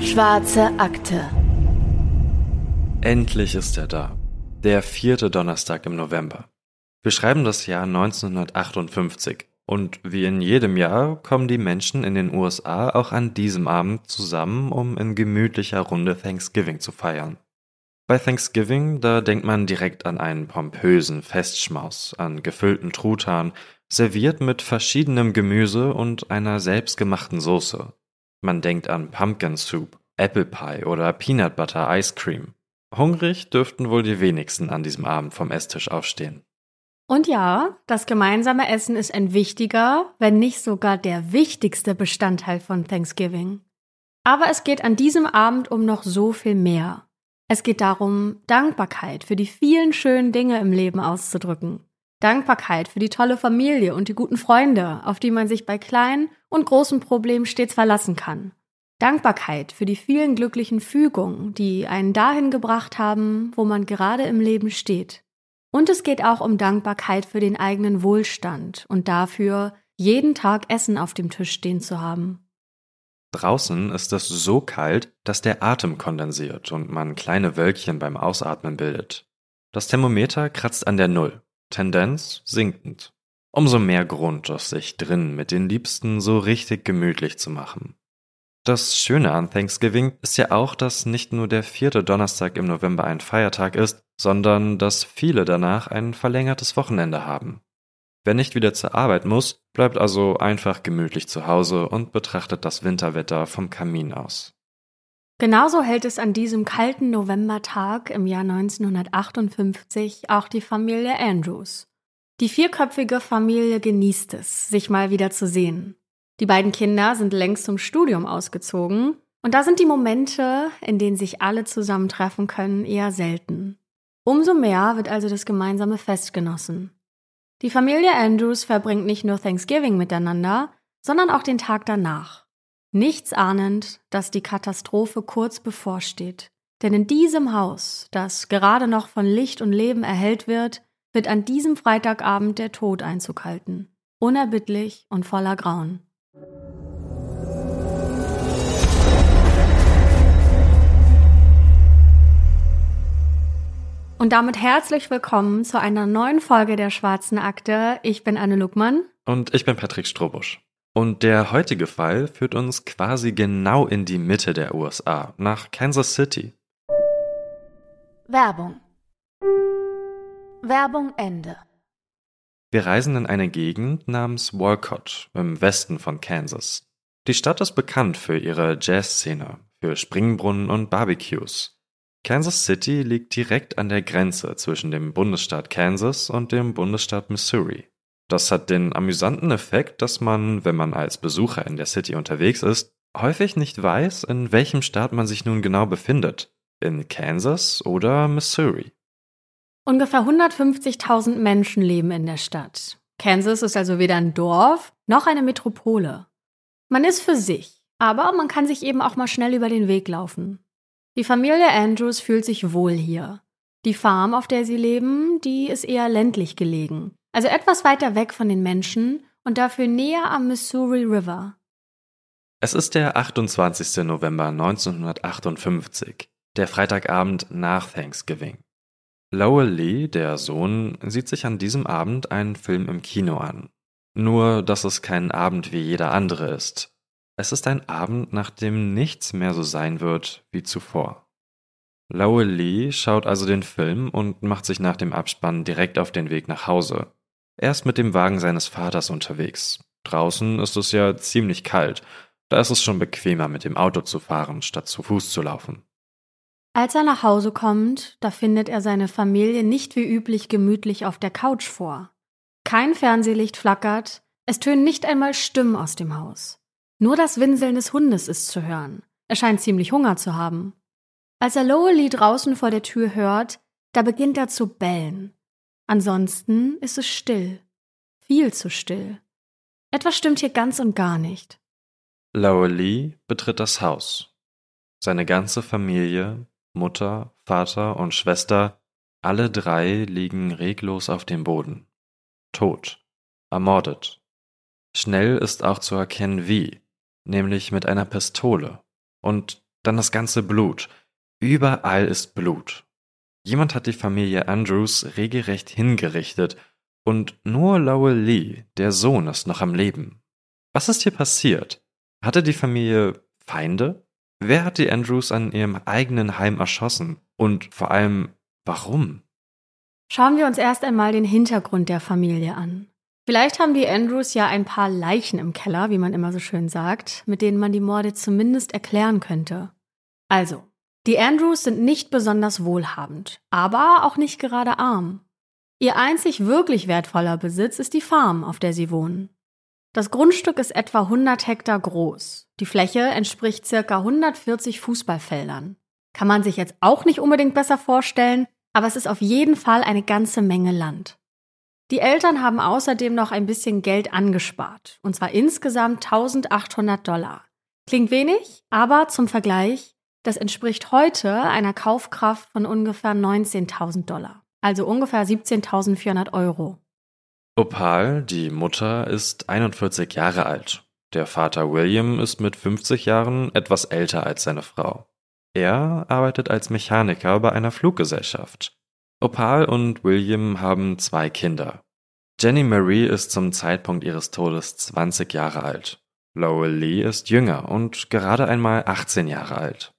Schwarze Akte. Endlich ist er da. Der vierte Donnerstag im November. Wir schreiben das Jahr 1958 und wie in jedem Jahr kommen die Menschen in den USA auch an diesem Abend zusammen, um in gemütlicher Runde Thanksgiving zu feiern. Bei Thanksgiving, da denkt man direkt an einen pompösen Festschmaus, an gefüllten Truthahn, serviert mit verschiedenem Gemüse und einer selbstgemachten Soße. Man denkt an Pumpkin Soup, Apple Pie oder Peanut Butter Ice Cream. Hungrig dürften wohl die wenigsten an diesem Abend vom Esstisch aufstehen. Und ja, das gemeinsame Essen ist ein wichtiger, wenn nicht sogar der wichtigste Bestandteil von Thanksgiving. Aber es geht an diesem Abend um noch so viel mehr. Es geht darum, Dankbarkeit für die vielen schönen Dinge im Leben auszudrücken. Dankbarkeit für die tolle Familie und die guten Freunde, auf die man sich bei kleinen und großen Problemen stets verlassen kann. Dankbarkeit für die vielen glücklichen Fügungen, die einen dahin gebracht haben, wo man gerade im Leben steht. Und es geht auch um Dankbarkeit für den eigenen Wohlstand und dafür, jeden Tag Essen auf dem Tisch stehen zu haben. Draußen ist es so kalt, dass der Atem kondensiert und man kleine Wölkchen beim Ausatmen bildet. Das Thermometer kratzt an der Null, Tendenz sinkend. Umso mehr Grund, es sich drinnen mit den Liebsten so richtig gemütlich zu machen. Das Schöne an Thanksgiving ist ja auch, dass nicht nur der vierte Donnerstag im November ein Feiertag ist, sondern dass viele danach ein verlängertes Wochenende haben. Wer nicht wieder zur Arbeit muss, bleibt also einfach gemütlich zu Hause und betrachtet das Winterwetter vom Kamin aus. Genauso hält es an diesem kalten Novembertag im Jahr 1958 auch die Familie Andrews. Die vierköpfige Familie genießt es, sich mal wieder zu sehen. Die beiden Kinder sind längst zum Studium ausgezogen und da sind die Momente, in denen sich alle zusammentreffen können, eher selten. Umso mehr wird also das gemeinsame Fest genossen. Die Familie Andrews verbringt nicht nur Thanksgiving miteinander, sondern auch den Tag danach. Nichts ahnend, dass die Katastrophe kurz bevorsteht. Denn in diesem Haus, das gerade noch von Licht und Leben erhellt wird, wird an diesem Freitagabend der Tod Einzug halten. Unerbittlich und voller Grauen. Und damit herzlich willkommen zu einer neuen Folge der Schwarzen Akte. Ich bin Anne Luckmann. Und ich bin Patrick Strobusch. Und der heutige Fall führt uns quasi genau in die Mitte der USA, nach Kansas City. Werbung. Werbung Ende. Wir reisen in eine Gegend namens Walcott im Westen von Kansas. Die Stadt ist bekannt für ihre Jazzszene, für Springbrunnen und Barbecues. Kansas City liegt direkt an der Grenze zwischen dem Bundesstaat Kansas und dem Bundesstaat Missouri. Das hat den amüsanten Effekt, dass man, wenn man als Besucher in der City unterwegs ist, häufig nicht weiß, in welchem Staat man sich nun genau befindet. In Kansas oder Missouri. Ungefähr 150.000 Menschen leben in der Stadt. Kansas ist also weder ein Dorf noch eine Metropole. Man ist für sich, aber man kann sich eben auch mal schnell über den Weg laufen. Die Familie Andrews fühlt sich wohl hier. Die Farm, auf der sie leben, die ist eher ländlich gelegen, also etwas weiter weg von den Menschen und dafür näher am Missouri River. Es ist der 28. November 1958, der Freitagabend nach Thanksgiving. Lowell Lee, der Sohn, sieht sich an diesem Abend einen Film im Kino an. Nur, dass es kein Abend wie jeder andere ist. Es ist ein Abend, nach dem nichts mehr so sein wird wie zuvor. Lowell Lee schaut also den Film und macht sich nach dem Abspann direkt auf den Weg nach Hause. Er ist mit dem Wagen seines Vaters unterwegs. Draußen ist es ja ziemlich kalt. Da ist es schon bequemer, mit dem Auto zu fahren, statt zu Fuß zu laufen. Als er nach Hause kommt, da findet er seine Familie nicht wie üblich gemütlich auf der Couch vor. Kein Fernsehlicht flackert, es tönen nicht einmal Stimmen aus dem Haus. Nur das Winseln des Hundes ist zu hören. Er scheint ziemlich Hunger zu haben. Als er Lowell draußen vor der Tür hört, da beginnt er zu bellen. Ansonsten ist es still. Viel zu still. Etwas stimmt hier ganz und gar nicht. Lowell betritt das Haus. Seine ganze Familie, Mutter, Vater und Schwester, alle drei liegen reglos auf dem Boden. Tot. Ermordet. Schnell ist auch zu erkennen wie, nämlich mit einer Pistole. Und dann das ganze Blut. Überall ist Blut. Jemand hat die Familie Andrews regelrecht hingerichtet und nur Lowell Lee, der Sohn, ist noch am Leben. Was ist hier passiert? Hatte die Familie Feinde? Wer hat die Andrews an ihrem eigenen Heim erschossen? Und vor allem, warum? Schauen wir uns erst einmal den Hintergrund der Familie an. Vielleicht haben die Andrews ja ein paar Leichen im Keller, wie man immer so schön sagt, mit denen man die Morde zumindest erklären könnte. Also, die Andrews sind nicht besonders wohlhabend, aber auch nicht gerade arm. Ihr einzig wirklich wertvoller Besitz ist die Farm, auf der sie wohnen. Das Grundstück ist etwa 100 Hektar groß. Die Fläche entspricht circa 140 Fußballfeldern. Kann man sich jetzt auch nicht unbedingt besser vorstellen, aber es ist auf jeden Fall eine ganze Menge Land. Die Eltern haben außerdem noch ein bisschen Geld angespart, und zwar insgesamt 1800 Dollar. Klingt wenig, aber zum Vergleich, das entspricht heute einer Kaufkraft von ungefähr 19.000 Dollar, also ungefähr 17.400 Euro. Opal, die Mutter, ist 41 Jahre alt. Der Vater William ist mit 50 Jahren etwas älter als seine Frau. Er arbeitet als Mechaniker bei einer Fluggesellschaft. Opal und William haben zwei Kinder. Jenny Marie ist zum Zeitpunkt ihres Todes 20 Jahre alt. Lowell Lee ist jünger und gerade einmal 18 Jahre alt.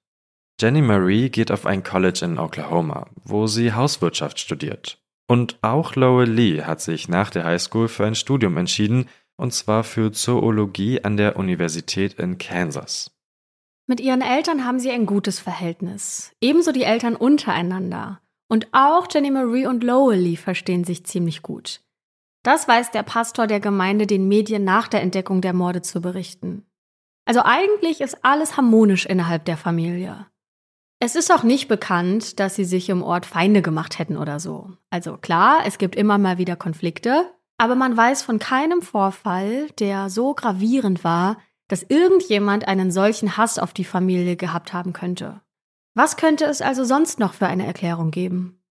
Jenny Marie geht auf ein College in Oklahoma, wo sie Hauswirtschaft studiert. Und auch Lowell Lee hat sich nach der Highschool für ein Studium entschieden, und zwar für Zoologie an der Universität in Kansas. Mit ihren Eltern haben sie ein gutes Verhältnis, ebenso die Eltern untereinander. Und auch Jenny Marie und Lowell Lee verstehen sich ziemlich gut. Das weiß der Pastor der Gemeinde den Medien nach der Entdeckung der Morde zu berichten. Also eigentlich ist alles harmonisch innerhalb der Familie. Es ist auch nicht bekannt, dass sie sich im Ort Feinde gemacht hätten oder so. Also klar, es gibt immer mal wieder Konflikte, aber man weiß von keinem Vorfall, der so gravierend war, dass irgendjemand einen solchen Hass auf die Familie gehabt haben könnte. Was könnte es also sonst noch für eine Erklärung geben?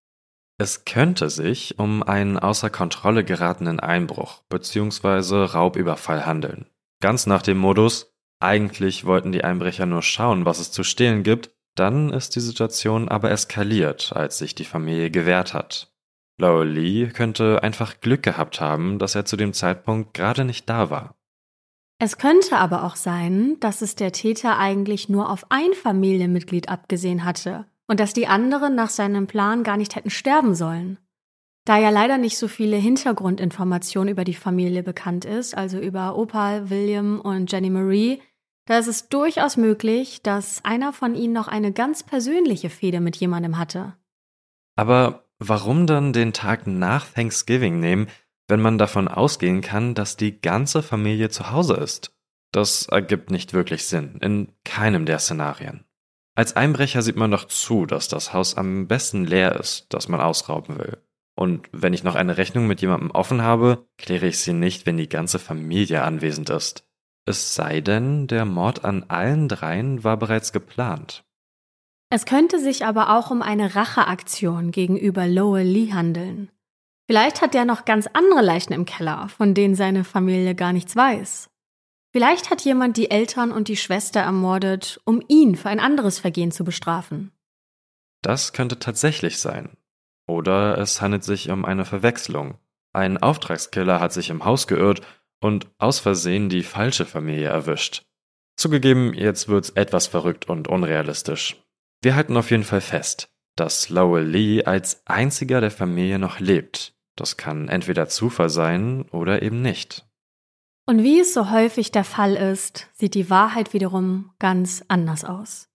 Es könnte sich um einen außer Kontrolle geratenen Einbruch bzw. Raubüberfall handeln. Ganz nach dem Modus, eigentlich wollten die Einbrecher nur schauen, was es zu stehlen gibt, dann ist die Situation aber eskaliert, als sich die Familie gewehrt hat. Lowell Lee könnte einfach Glück gehabt haben, dass er zu dem Zeitpunkt gerade nicht da war. Es könnte aber auch sein, dass es der Täter eigentlich nur auf ein Familienmitglied abgesehen hatte und dass die anderen nach seinem Plan gar nicht hätten sterben sollen. Da ja leider nicht so viele Hintergrundinformationen über die Familie bekannt ist, also über Opal, William und Jenny Marie, da ist es durchaus möglich, dass einer von ihnen noch eine ganz persönliche Fehde mit jemandem hatte. Aber warum dann den Tag nach Thanksgiving nehmen, wenn man davon ausgehen kann, dass die ganze Familie zu Hause ist. Das ergibt nicht wirklich Sinn, in keinem der Szenarien. Als Einbrecher sieht man doch zu, dass das Haus am besten leer ist, das man ausrauben will. Und wenn ich noch eine Rechnung mit jemandem offen habe, kläre ich sie nicht, wenn die ganze Familie anwesend ist. Es sei denn, der Mord an allen dreien war bereits geplant. Es könnte sich aber auch um eine Racheaktion gegenüber Lowell Lee handeln. Vielleicht hat er noch ganz andere Leichen im Keller, von denen seine Familie gar nichts weiß. Vielleicht hat jemand die Eltern und die Schwester ermordet, um ihn für ein anderes Vergehen zu bestrafen. Das könnte tatsächlich sein. Oder es handelt sich um eine Verwechslung. Ein Auftragskiller hat sich im Haus geirrt und aus Versehen die falsche Familie erwischt. Zugegeben, jetzt wird's etwas verrückt und unrealistisch. Wir halten auf jeden Fall fest, dass Lowell Lee als einziger der Familie noch lebt, das kann entweder Zufall sein oder eben nicht. Und wie es so häufig der Fall ist, sieht die Wahrheit wiederum ganz anders aus.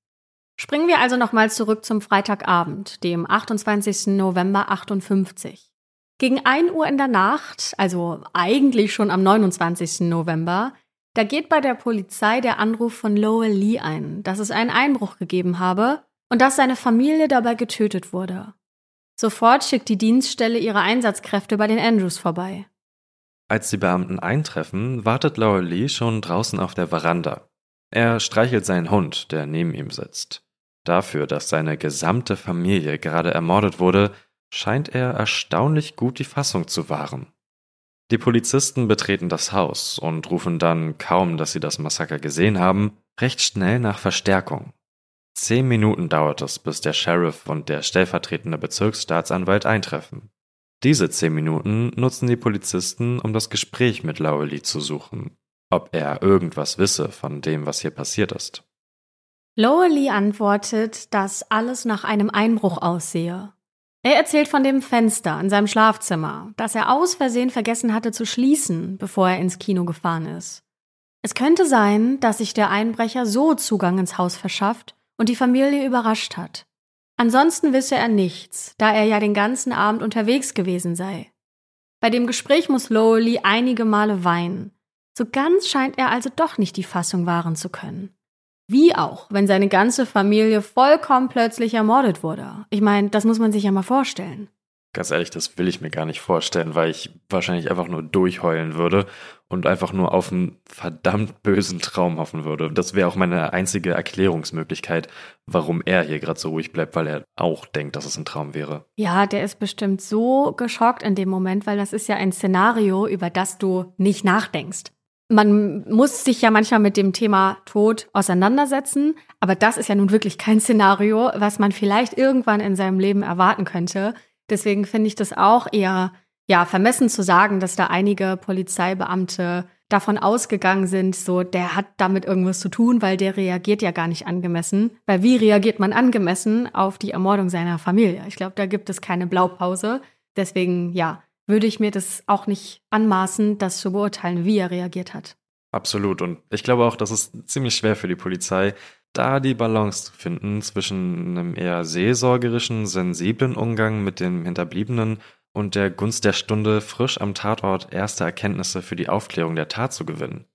Springen wir also nochmal zurück zum Freitagabend, dem 28. November 58. Gegen 1 Uhr in der Nacht, also eigentlich schon am 29. November, da geht bei der Polizei der Anruf von Lowell Lee ein, dass es einen Einbruch gegeben habe und dass seine Familie dabei getötet wurde. Sofort schickt die Dienststelle ihre Einsatzkräfte bei den Andrews vorbei. Als die Beamten eintreffen, wartet Laurel Lee schon draußen auf der Veranda. Er streichelt seinen Hund, der neben ihm sitzt. Dafür, dass seine gesamte Familie gerade ermordet wurde, scheint er erstaunlich gut die Fassung zu wahren. Die Polizisten betreten das Haus und rufen dann, kaum dass sie das Massaker gesehen haben, recht schnell nach Verstärkung. Zehn Minuten dauert es, bis der Sheriff und der stellvertretende Bezirksstaatsanwalt eintreffen. Diese zehn Minuten nutzen die Polizisten, um das Gespräch mit Lowley zu suchen, ob er irgendwas wisse von dem, was hier passiert ist. Lowley antwortet, dass alles nach einem Einbruch aussehe. Er erzählt von dem Fenster in seinem Schlafzimmer, das er aus Versehen vergessen hatte zu schließen, bevor er ins Kino gefahren ist. Es könnte sein, dass sich der Einbrecher so Zugang ins Haus verschafft und die Familie überrascht hat. Ansonsten wisse er nichts, da er ja den ganzen Abend unterwegs gewesen sei. Bei dem Gespräch muss Lowley einige Male weinen. So ganz scheint er also doch nicht die Fassung wahren zu können. Wie auch, wenn seine ganze Familie vollkommen plötzlich ermordet wurde. Ich meine, das muss man sich ja mal vorstellen. Ganz ehrlich, das will ich mir gar nicht vorstellen, weil ich wahrscheinlich einfach nur durchheulen würde und einfach nur auf einen verdammt bösen Traum hoffen würde. Das wäre auch meine einzige Erklärungsmöglichkeit, warum er hier gerade so ruhig bleibt, weil er auch denkt, dass es ein Traum wäre. Ja, der ist bestimmt so geschockt in dem Moment, weil das ist ja ein Szenario, über das du nicht nachdenkst man muss sich ja manchmal mit dem Thema Tod auseinandersetzen, aber das ist ja nun wirklich kein Szenario, was man vielleicht irgendwann in seinem Leben erwarten könnte. Deswegen finde ich das auch eher ja vermessen zu sagen, dass da einige Polizeibeamte davon ausgegangen sind, so der hat damit irgendwas zu tun, weil der reagiert ja gar nicht angemessen. Weil wie reagiert man angemessen auf die Ermordung seiner Familie? Ich glaube, da gibt es keine Blaupause. Deswegen ja, würde ich mir das auch nicht anmaßen, das zu beurteilen, wie er reagiert hat. Absolut. Und ich glaube auch, das ist ziemlich schwer für die Polizei, da die Balance zu finden zwischen einem eher seelsorgerischen, sensiblen Umgang mit den Hinterbliebenen und der Gunst der Stunde, frisch am Tatort erste Erkenntnisse für die Aufklärung der Tat zu gewinnen.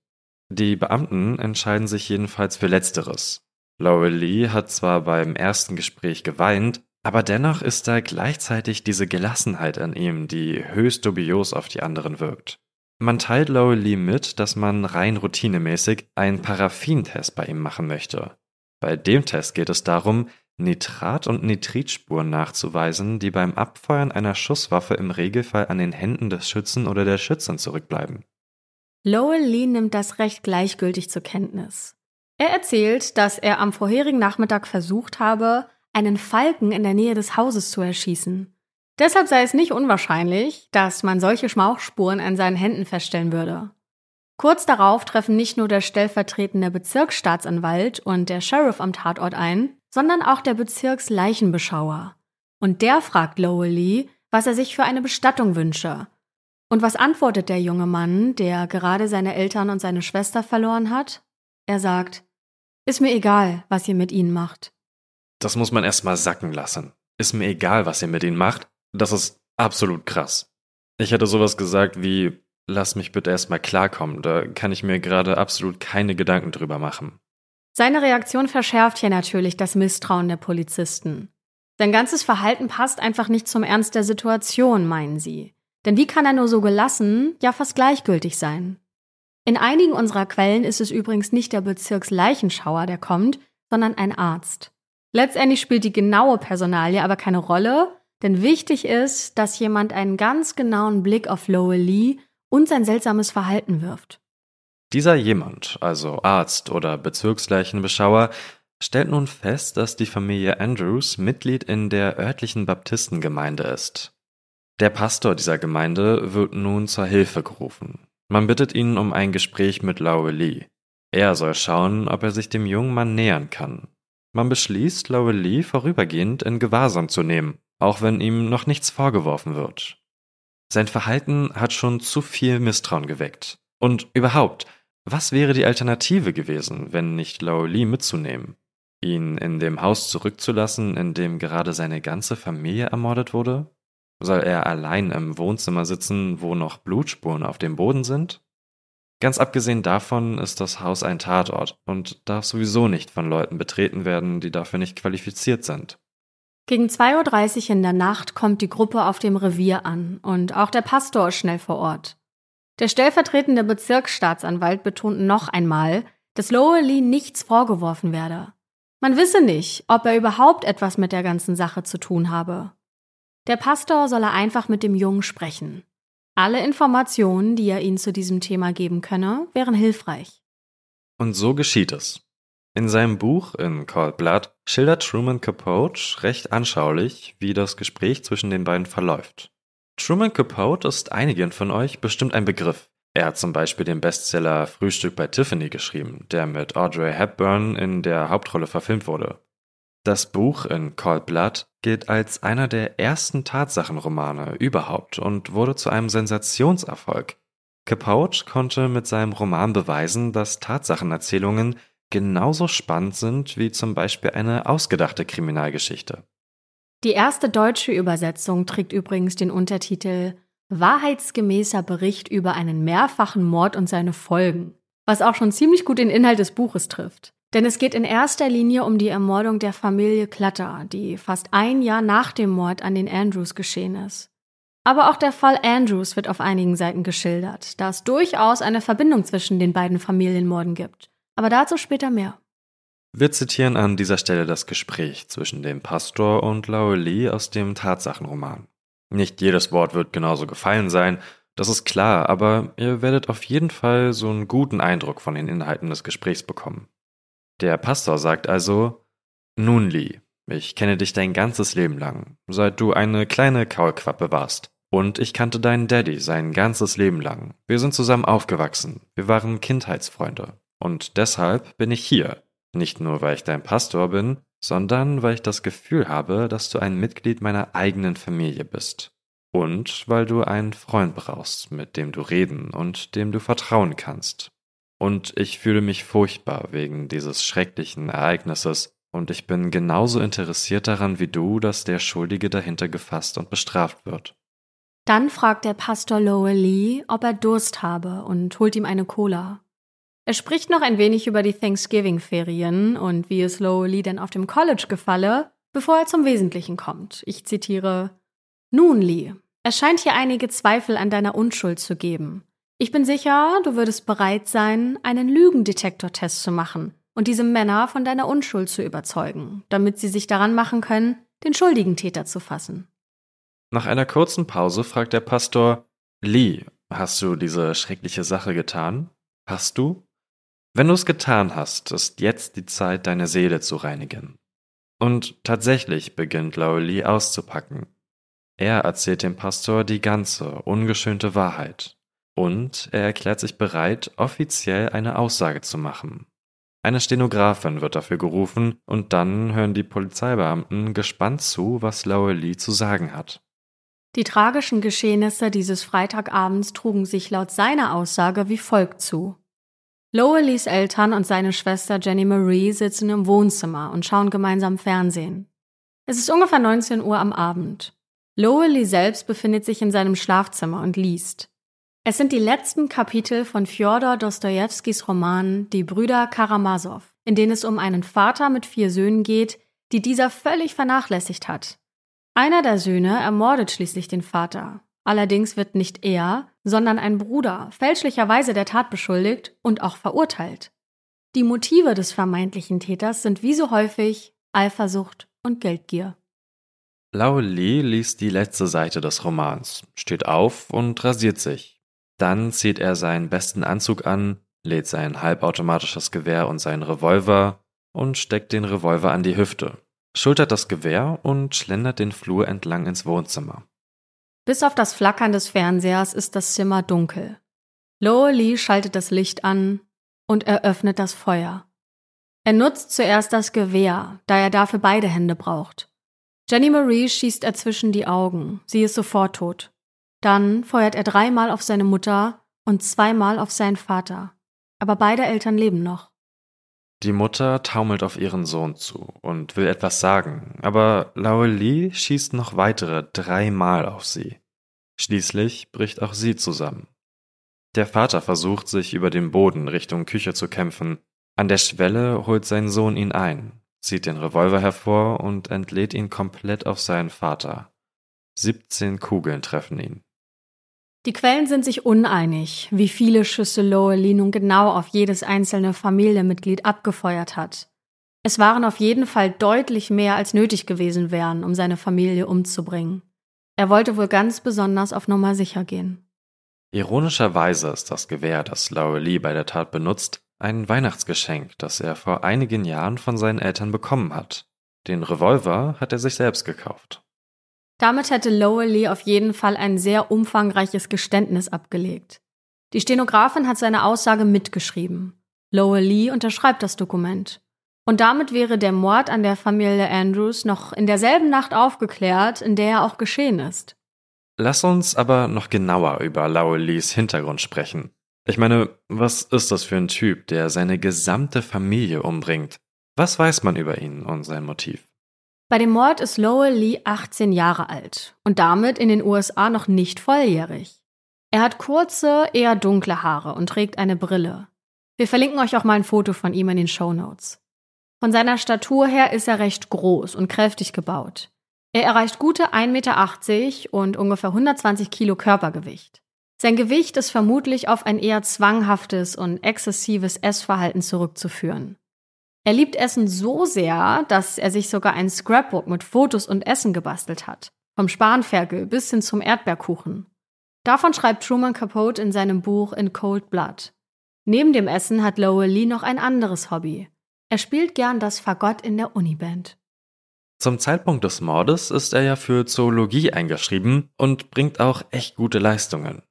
Die Beamten entscheiden sich jedenfalls für Letzteres. Laurel Lee hat zwar beim ersten Gespräch geweint, aber dennoch ist da gleichzeitig diese Gelassenheit an ihm, die höchst dubios auf die anderen wirkt. Man teilt Lowell Lee mit, dass man rein routinemäßig einen Paraffintest bei ihm machen möchte. Bei dem Test geht es darum, Nitrat- und Nitritspuren nachzuweisen, die beim Abfeuern einer Schusswaffe im Regelfall an den Händen des Schützen oder der Schützin zurückbleiben. Lowell Lee nimmt das recht gleichgültig zur Kenntnis. Er erzählt, dass er am vorherigen Nachmittag versucht habe, einen Falken in der Nähe des Hauses zu erschießen. Deshalb sei es nicht unwahrscheinlich, dass man solche Schmauchspuren an seinen Händen feststellen würde. Kurz darauf treffen nicht nur der stellvertretende Bezirksstaatsanwalt und der Sheriff am Tatort ein, sondern auch der Bezirksleichenbeschauer. Und der fragt Lowell Lee, was er sich für eine Bestattung wünsche. Und was antwortet der junge Mann, der gerade seine Eltern und seine Schwester verloren hat? Er sagt, ist mir egal, was ihr mit ihnen macht. Das muss man erstmal sacken lassen. Ist mir egal, was ihr mit ihnen macht. Das ist absolut krass. Ich hätte sowas gesagt wie, lass mich bitte erstmal klarkommen. Da kann ich mir gerade absolut keine Gedanken drüber machen. Seine Reaktion verschärft hier natürlich das Misstrauen der Polizisten. Sein ganzes Verhalten passt einfach nicht zum Ernst der Situation, meinen sie. Denn wie kann er nur so gelassen, ja fast gleichgültig sein? In einigen unserer Quellen ist es übrigens nicht der Bezirksleichenschauer, der kommt, sondern ein Arzt. Letztendlich spielt die genaue Personalie aber keine Rolle, denn wichtig ist, dass jemand einen ganz genauen Blick auf Lowell Lee und sein seltsames Verhalten wirft. Dieser jemand, also Arzt oder Bezirksleichenbeschauer, stellt nun fest, dass die Familie Andrews Mitglied in der örtlichen Baptistengemeinde ist. Der Pastor dieser Gemeinde wird nun zur Hilfe gerufen. Man bittet ihn um ein Gespräch mit Lowell Lee. Er soll schauen, ob er sich dem jungen Mann nähern kann. Man beschließt, Lowell Lee vorübergehend in Gewahrsam zu nehmen, auch wenn ihm noch nichts vorgeworfen wird. Sein Verhalten hat schon zu viel Misstrauen geweckt. Und überhaupt, was wäre die Alternative gewesen, wenn nicht Lowell Lee mitzunehmen? Ihn in dem Haus zurückzulassen, in dem gerade seine ganze Familie ermordet wurde? Soll er allein im Wohnzimmer sitzen, wo noch Blutspuren auf dem Boden sind? Ganz abgesehen davon ist das Haus ein Tatort und darf sowieso nicht von Leuten betreten werden, die dafür nicht qualifiziert sind. Gegen 2.30 Uhr in der Nacht kommt die Gruppe auf dem Revier an und auch der Pastor ist schnell vor Ort. Der stellvertretende Bezirksstaatsanwalt betont noch einmal, dass Lowell Lee nichts vorgeworfen werde. Man wisse nicht, ob er überhaupt etwas mit der ganzen Sache zu tun habe. Der Pastor solle einfach mit dem Jungen sprechen. Alle Informationen, die er ihnen zu diesem Thema geben könne, wären hilfreich. Und so geschieht es. In seinem Buch In Cold Blood schildert Truman Capote recht anschaulich, wie das Gespräch zwischen den beiden verläuft. Truman Capote ist einigen von euch bestimmt ein Begriff. Er hat zum Beispiel den Bestseller Frühstück bei Tiffany geschrieben, der mit Audrey Hepburn in der Hauptrolle verfilmt wurde. Das Buch in Cold Blood gilt als einer der ersten Tatsachenromane überhaupt und wurde zu einem Sensationserfolg. Capote konnte mit seinem Roman beweisen, dass Tatsachenerzählungen genauso spannend sind wie zum Beispiel eine ausgedachte Kriminalgeschichte. Die erste deutsche Übersetzung trägt übrigens den Untertitel Wahrheitsgemäßer Bericht über einen mehrfachen Mord und seine Folgen, was auch schon ziemlich gut den Inhalt des Buches trifft. Denn es geht in erster Linie um die Ermordung der Familie Clutter, die fast ein Jahr nach dem Mord an den Andrews geschehen ist. Aber auch der Fall Andrews wird auf einigen Seiten geschildert, da es durchaus eine Verbindung zwischen den beiden Familienmorden gibt. Aber dazu später mehr. Wir zitieren an dieser Stelle das Gespräch zwischen dem Pastor und Lee aus dem Tatsachenroman. Nicht jedes Wort wird genauso gefallen sein, das ist klar, aber ihr werdet auf jeden Fall so einen guten Eindruck von den Inhalten des Gesprächs bekommen. Der Pastor sagt also, nun Lee, ich kenne dich dein ganzes Leben lang, seit du eine kleine Kaulquappe warst. Und ich kannte deinen Daddy sein ganzes Leben lang. Wir sind zusammen aufgewachsen. Wir waren Kindheitsfreunde. Und deshalb bin ich hier. Nicht nur, weil ich dein Pastor bin, sondern weil ich das Gefühl habe, dass du ein Mitglied meiner eigenen Familie bist. Und weil du einen Freund brauchst, mit dem du reden und dem du vertrauen kannst. Und ich fühle mich furchtbar wegen dieses schrecklichen Ereignisses, und ich bin genauso interessiert daran wie du, dass der Schuldige dahinter gefasst und bestraft wird. Dann fragt der Pastor Lowell Lee, ob er Durst habe und holt ihm eine Cola. Er spricht noch ein wenig über die Thanksgiving-Ferien und wie es Lowell denn auf dem College gefalle, bevor er zum Wesentlichen kommt. Ich zitiere: Nun, Lee, es scheint hier einige Zweifel an deiner Unschuld zu geben. Ich bin sicher, du würdest bereit sein, einen Lügendetektortest zu machen und diese Männer von deiner Unschuld zu überzeugen, damit sie sich daran machen können, den schuldigen Täter zu fassen. Nach einer kurzen Pause fragt der Pastor: Lee, hast du diese schreckliche Sache getan? Hast du? Wenn du es getan hast, ist jetzt die Zeit, deine Seele zu reinigen. Und tatsächlich beginnt Laoli auszupacken. Er erzählt dem Pastor die ganze, ungeschönte Wahrheit. Und er erklärt sich bereit, offiziell eine Aussage zu machen. Eine Stenografin wird dafür gerufen und dann hören die Polizeibeamten gespannt zu, was Laoli zu sagen hat. Die tragischen Geschehnisse dieses Freitagabends trugen sich laut seiner Aussage wie folgt zu. Lowelis Eltern und seine Schwester Jenny Marie sitzen im Wohnzimmer und schauen gemeinsam Fernsehen. Es ist ungefähr 19 Uhr am Abend. Lowely selbst befindet sich in seinem Schlafzimmer und liest. Es sind die letzten Kapitel von Fjodor Dostojewskis Roman Die Brüder Karamasow, in denen es um einen Vater mit vier Söhnen geht, die dieser völlig vernachlässigt hat. Einer der Söhne ermordet schließlich den Vater. Allerdings wird nicht er, sondern ein Bruder fälschlicherweise der Tat beschuldigt und auch verurteilt. Die Motive des vermeintlichen Täters sind wie so häufig Eifersucht und Geldgier. Lao Li liest die letzte Seite des Romans, steht auf und rasiert sich. Dann zieht er seinen besten Anzug an, lädt sein halbautomatisches Gewehr und seinen Revolver und steckt den Revolver an die Hüfte, schultert das Gewehr und schlendert den Flur entlang ins Wohnzimmer. Bis auf das Flackern des Fernsehers ist das Zimmer dunkel. Lo Lee schaltet das Licht an und eröffnet das Feuer. Er nutzt zuerst das Gewehr, da er dafür beide Hände braucht. Jenny Marie schießt er zwischen die Augen. Sie ist sofort tot. Dann feuert er dreimal auf seine Mutter und zweimal auf seinen Vater. Aber beide Eltern leben noch. Die Mutter taumelt auf ihren Sohn zu und will etwas sagen, aber Lee schießt noch weitere dreimal auf sie. Schließlich bricht auch sie zusammen. Der Vater versucht, sich über den Boden Richtung Küche zu kämpfen. An der Schwelle holt sein Sohn ihn ein, zieht den Revolver hervor und entlädt ihn komplett auf seinen Vater. 17 Kugeln treffen ihn. Die Quellen sind sich uneinig, wie viele Schüsse Loeli nun genau auf jedes einzelne Familienmitglied abgefeuert hat. Es waren auf jeden Fall deutlich mehr als nötig gewesen wären, um seine Familie umzubringen. Er wollte wohl ganz besonders auf Nummer sicher gehen. Ironischerweise ist das Gewehr, das Laurel Lee bei der Tat benutzt, ein Weihnachtsgeschenk, das er vor einigen Jahren von seinen Eltern bekommen hat. Den Revolver hat er sich selbst gekauft. Damit hätte Lowell Lee auf jeden Fall ein sehr umfangreiches Geständnis abgelegt. Die Stenografin hat seine Aussage mitgeschrieben. Lowell Lee unterschreibt das Dokument. Und damit wäre der Mord an der Familie Andrews noch in derselben Nacht aufgeklärt, in der er auch geschehen ist. Lass uns aber noch genauer über Lowell Lees Hintergrund sprechen. Ich meine, was ist das für ein Typ, der seine gesamte Familie umbringt? Was weiß man über ihn und sein Motiv? Bei dem Mord ist Lowell Lee 18 Jahre alt und damit in den USA noch nicht volljährig. Er hat kurze, eher dunkle Haare und trägt eine Brille. Wir verlinken euch auch mal ein Foto von ihm in den Show Notes. Von seiner Statur her ist er recht groß und kräftig gebaut. Er erreicht gute 1,80 Meter und ungefähr 120 Kilo Körpergewicht. Sein Gewicht ist vermutlich auf ein eher zwanghaftes und exzessives Essverhalten zurückzuführen. Er liebt Essen so sehr, dass er sich sogar ein Scrapbook mit Fotos und Essen gebastelt hat. Vom Spanferkel bis hin zum Erdbeerkuchen. Davon schreibt Truman Capote in seinem Buch In Cold Blood. Neben dem Essen hat Lowell Lee noch ein anderes Hobby. Er spielt gern das Fagott in der Uniband. Zum Zeitpunkt des Mordes ist er ja für Zoologie eingeschrieben und bringt auch echt gute Leistungen.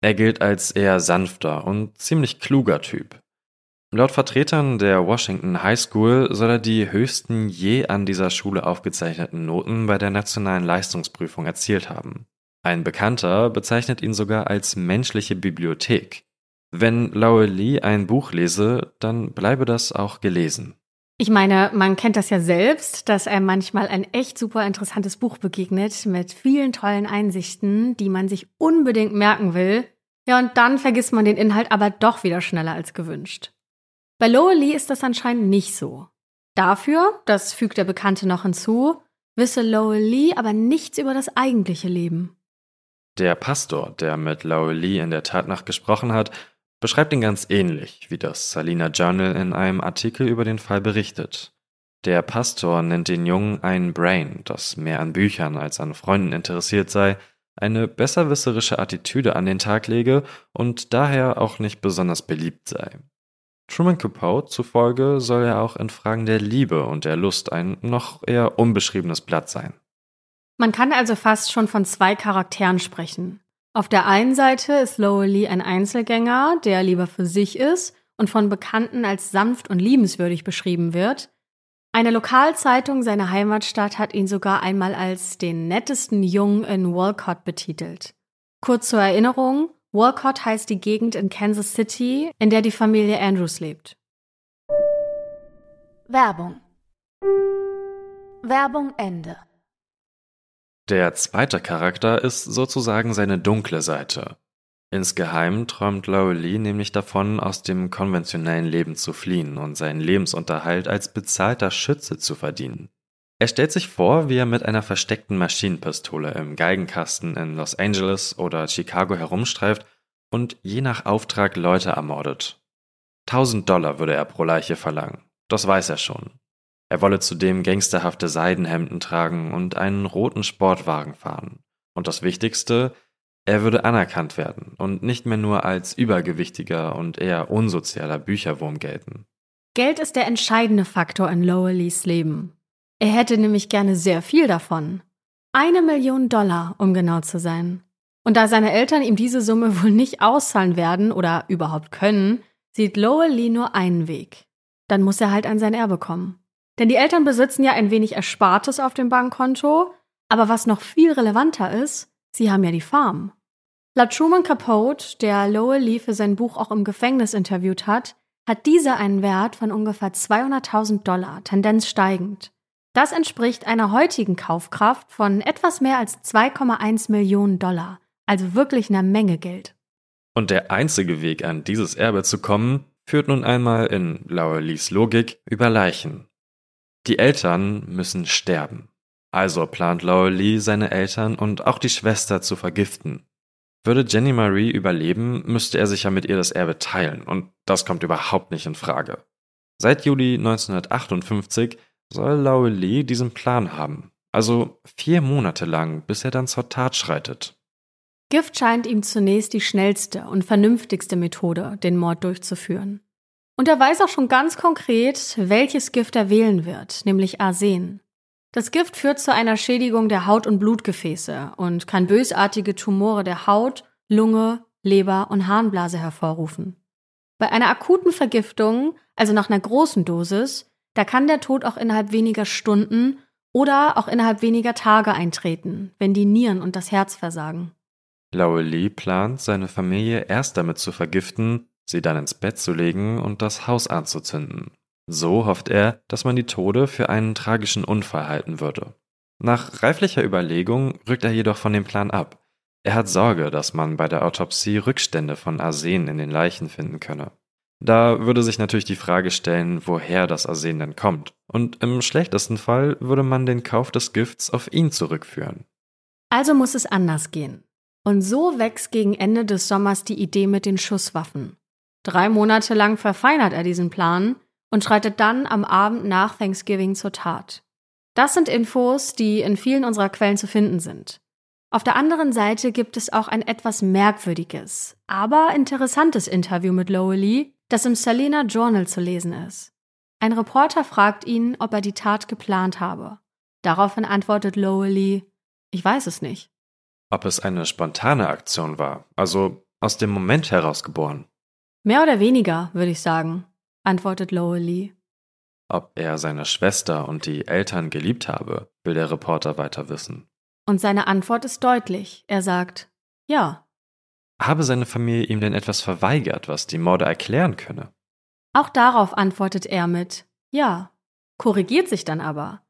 Er gilt als eher sanfter und ziemlich kluger Typ. Laut Vertretern der Washington High School soll er die höchsten je an dieser Schule aufgezeichneten Noten bei der nationalen Leistungsprüfung erzielt haben. Ein Bekannter bezeichnet ihn sogar als menschliche Bibliothek. Wenn Lowell Lee ein Buch lese, dann bleibe das auch gelesen. Ich meine, man kennt das ja selbst, dass einem manchmal ein echt super interessantes Buch begegnet mit vielen tollen Einsichten, die man sich unbedingt merken will. Ja, und dann vergisst man den Inhalt aber doch wieder schneller als gewünscht. Bei Lowell Lee ist das anscheinend nicht so. Dafür, das fügt der Bekannte noch hinzu, wisse Lowell Lee aber nichts über das eigentliche Leben. Der Pastor, der mit Lowell Lee in der Tatnacht gesprochen hat, beschreibt ihn ganz ähnlich, wie das Salina Journal in einem Artikel über den Fall berichtet. Der Pastor nennt den Jungen ein Brain, das mehr an Büchern als an Freunden interessiert sei, eine besserwisserische Attitüde an den Tag lege und daher auch nicht besonders beliebt sei. Truman Capote zufolge soll er auch in Fragen der Liebe und der Lust ein noch eher unbeschriebenes Blatt sein. Man kann also fast schon von zwei Charakteren sprechen. Auf der einen Seite ist Lowell Lee ein Einzelgänger, der lieber für sich ist und von Bekannten als sanft und liebenswürdig beschrieben wird. Eine Lokalzeitung seiner Heimatstadt hat ihn sogar einmal als den nettesten Jungen in Walcott betitelt. Kurz zur Erinnerung, Walcott heißt die Gegend in Kansas City, in der die Familie Andrews lebt. Werbung. Werbung Ende. Der zweite Charakter ist sozusagen seine dunkle Seite. Insgeheim träumt Lowell Lee nämlich davon, aus dem konventionellen Leben zu fliehen und seinen Lebensunterhalt als bezahlter Schütze zu verdienen. Er stellt sich vor, wie er mit einer versteckten Maschinenpistole im Geigenkasten in Los Angeles oder Chicago herumstreift und je nach Auftrag Leute ermordet. 1000 Dollar würde er pro Leiche verlangen. Das weiß er schon. Er wolle zudem gangsterhafte Seidenhemden tragen und einen roten Sportwagen fahren. Und das Wichtigste, er würde anerkannt werden und nicht mehr nur als übergewichtiger und eher unsozialer Bücherwurm gelten. Geld ist der entscheidende Faktor in Lowelis Leben. Er hätte nämlich gerne sehr viel davon. Eine Million Dollar, um genau zu sein. Und da seine Eltern ihm diese Summe wohl nicht auszahlen werden oder überhaupt können, sieht Lowell Lee nur einen Weg. Dann muss er halt an sein Erbe kommen. Denn die Eltern besitzen ja ein wenig Erspartes auf dem Bankkonto, aber was noch viel relevanter ist, sie haben ja die Farm. Laut Truman Capote, der Lowell Lee für sein Buch auch im Gefängnis interviewt hat, hat diese einen Wert von ungefähr 200.000 Dollar, Tendenz steigend. Das entspricht einer heutigen Kaufkraft von etwas mehr als 2,1 Millionen Dollar, also wirklich einer Menge Geld. Und der einzige Weg, an dieses Erbe zu kommen, führt nun einmal in Lees Logik über Leichen. Die Eltern müssen sterben. Also plant Lee, seine Eltern und auch die Schwester zu vergiften. Würde Jenny Marie überleben, müsste er sich ja mit ihr das Erbe teilen, und das kommt überhaupt nicht in Frage. Seit Juli 1958 soll Lee diesen Plan haben. Also vier Monate lang, bis er dann zur Tat schreitet. Gift scheint ihm zunächst die schnellste und vernünftigste Methode, den Mord durchzuführen. Und er weiß auch schon ganz konkret, welches Gift er wählen wird, nämlich Arsen. Das Gift führt zu einer Schädigung der Haut- und Blutgefäße und kann bösartige Tumore der Haut, Lunge, Leber und Harnblase hervorrufen. Bei einer akuten Vergiftung, also nach einer großen Dosis, da kann der Tod auch innerhalb weniger Stunden oder auch innerhalb weniger Tage eintreten, wenn die Nieren und das Herz versagen. Laue Lee plant, seine Familie erst damit zu vergiften, sie dann ins Bett zu legen und das Haus anzuzünden. So hofft er, dass man die Tode für einen tragischen Unfall halten würde. Nach reiflicher Überlegung rückt er jedoch von dem Plan ab. Er hat Sorge, dass man bei der Autopsie Rückstände von Arsen in den Leichen finden könne. Da würde sich natürlich die Frage stellen, woher das Arsen denn kommt. Und im schlechtesten Fall würde man den Kauf des Gifts auf ihn zurückführen. Also muss es anders gehen. Und so wächst gegen Ende des Sommers die Idee mit den Schusswaffen. Drei Monate lang verfeinert er diesen Plan und schreitet dann am Abend nach Thanksgiving zur Tat. Das sind Infos, die in vielen unserer Quellen zu finden sind. Auf der anderen Seite gibt es auch ein etwas merkwürdiges, aber interessantes Interview mit Lowell das im Salina Journal zu lesen ist. Ein Reporter fragt ihn, ob er die Tat geplant habe. Daraufhin antwortet Lowell ich weiß es nicht. Ob es eine spontane Aktion war, also aus dem Moment heraus geboren? Mehr oder weniger, würde ich sagen, antwortet Lowell Ob er seine Schwester und die Eltern geliebt habe, will der Reporter weiter wissen. Und seine Antwort ist deutlich. Er sagt, ja. Habe seine Familie ihm denn etwas verweigert, was die Morde erklären könne? Auch darauf antwortet er mit, ja, korrigiert sich dann aber.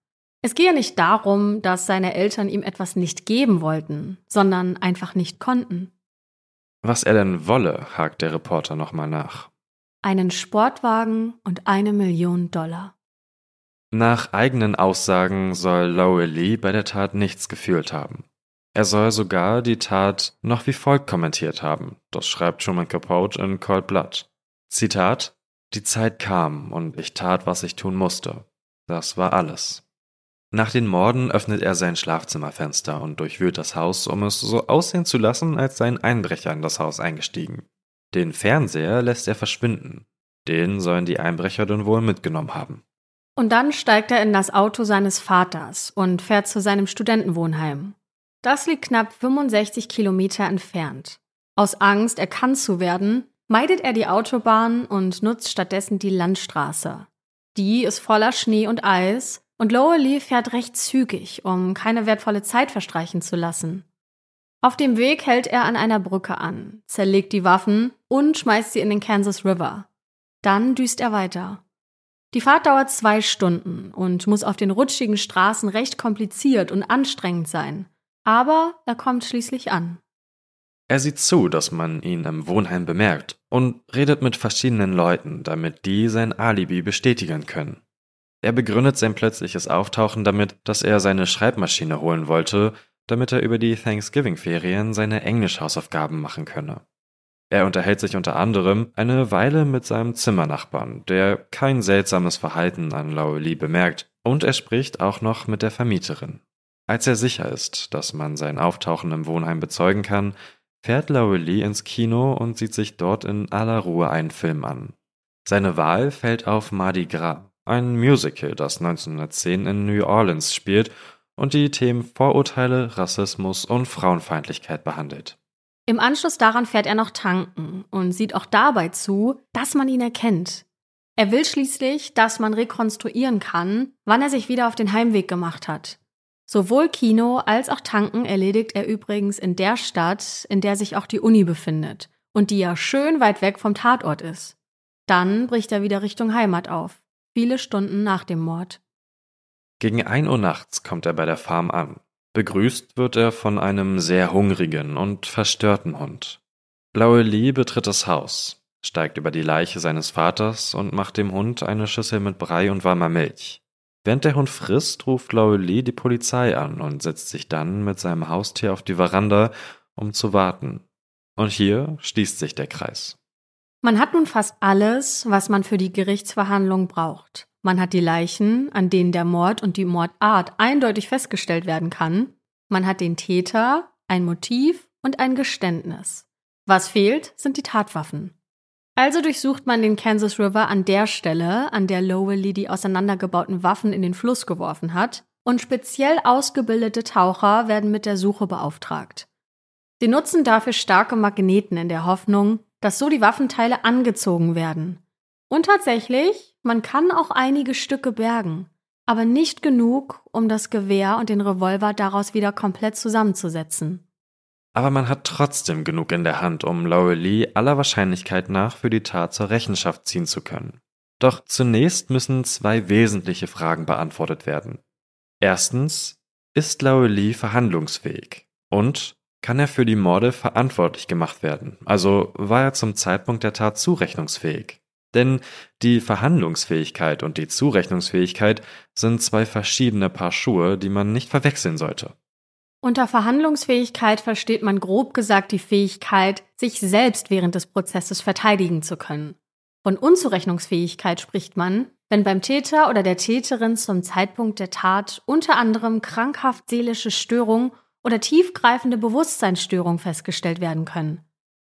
Es gehe nicht darum, dass seine Eltern ihm etwas nicht geben wollten, sondern einfach nicht konnten. Was er denn wolle, hakt der Reporter nochmal nach. Einen Sportwagen und eine Million Dollar. Nach eigenen Aussagen soll Lowell Lee bei der Tat nichts gefühlt haben. Er soll sogar die Tat noch wie folgt kommentiert haben. Das schreibt Truman Capote in Cold Blood. Zitat: Die Zeit kam und ich tat, was ich tun musste. Das war alles. Nach den Morden öffnet er sein Schlafzimmerfenster und durchwühlt das Haus, um es so aussehen zu lassen, als sei ein Einbrecher in das Haus eingestiegen. Den Fernseher lässt er verschwinden. Den sollen die Einbrecher dann wohl mitgenommen haben. Und dann steigt er in das Auto seines Vaters und fährt zu seinem Studentenwohnheim. Das liegt knapp 65 Kilometer entfernt. Aus Angst, erkannt zu werden, meidet er die Autobahn und nutzt stattdessen die Landstraße. Die ist voller Schnee und Eis und Lowell fährt recht zügig, um keine wertvolle Zeit verstreichen zu lassen. Auf dem Weg hält er an einer Brücke an, zerlegt die Waffen und schmeißt sie in den Kansas River. Dann düst er weiter. Die Fahrt dauert zwei Stunden und muss auf den rutschigen Straßen recht kompliziert und anstrengend sein. Aber er kommt schließlich an. Er sieht zu, dass man ihn im Wohnheim bemerkt und redet mit verschiedenen Leuten, damit die sein Alibi bestätigen können. Er begründet sein plötzliches Auftauchen damit, dass er seine Schreibmaschine holen wollte, damit er über die Thanksgiving-Ferien seine Englischhausaufgaben machen könne. Er unterhält sich unter anderem eine Weile mit seinem Zimmernachbarn, der kein seltsames Verhalten an Laueli bemerkt, und er spricht auch noch mit der Vermieterin. Als er sicher ist, dass man sein Auftauchen im Wohnheim bezeugen kann, fährt Laueli ins Kino und sieht sich dort in aller Ruhe einen Film an. Seine Wahl fällt auf Mardi Gras, ein Musical, das 1910 in New Orleans spielt und die Themen Vorurteile, Rassismus und Frauenfeindlichkeit behandelt. Im Anschluss daran fährt er noch tanken und sieht auch dabei zu, dass man ihn erkennt. Er will schließlich, dass man rekonstruieren kann, wann er sich wieder auf den Heimweg gemacht hat. Sowohl Kino als auch Tanken erledigt er übrigens in der Stadt, in der sich auch die Uni befindet und die ja schön weit weg vom Tatort ist. Dann bricht er wieder Richtung Heimat auf viele Stunden nach dem Mord. Gegen ein Uhr nachts kommt er bei der Farm an. Begrüßt wird er von einem sehr hungrigen und verstörten Hund. Blaue Lee betritt das Haus, steigt über die Leiche seines Vaters und macht dem Hund eine Schüssel mit Brei und warmer Milch. Während der Hund frisst, ruft Blaue Lee die Polizei an und setzt sich dann mit seinem Haustier auf die Veranda, um zu warten. Und hier schließt sich der Kreis. Man hat nun fast alles, was man für die Gerichtsverhandlung braucht. Man hat die Leichen, an denen der Mord und die Mordart eindeutig festgestellt werden kann. Man hat den Täter, ein Motiv und ein Geständnis. Was fehlt, sind die Tatwaffen. Also durchsucht man den Kansas River an der Stelle, an der Lowell die auseinandergebauten Waffen in den Fluss geworfen hat, und speziell ausgebildete Taucher werden mit der Suche beauftragt. Sie nutzen dafür starke Magneten in der Hoffnung, dass so die Waffenteile angezogen werden. Und tatsächlich, man kann auch einige Stücke bergen, aber nicht genug, um das Gewehr und den Revolver daraus wieder komplett zusammenzusetzen. Aber man hat trotzdem genug in der Hand, um Laurel Lee aller Wahrscheinlichkeit nach für die Tat zur Rechenschaft ziehen zu können. Doch zunächst müssen zwei wesentliche Fragen beantwortet werden. Erstens, ist Laurel Lee verhandlungsfähig? Und kann er für die Morde verantwortlich gemacht werden? Also war er zum Zeitpunkt der Tat zurechnungsfähig? Denn die Verhandlungsfähigkeit und die Zurechnungsfähigkeit sind zwei verschiedene Paar Schuhe, die man nicht verwechseln sollte. Unter Verhandlungsfähigkeit versteht man grob gesagt die Fähigkeit, sich selbst während des Prozesses verteidigen zu können. Von Unzurechnungsfähigkeit spricht man, wenn beim Täter oder der Täterin zum Zeitpunkt der Tat unter anderem krankhaft seelische Störungen oder tiefgreifende Bewusstseinsstörungen festgestellt werden können.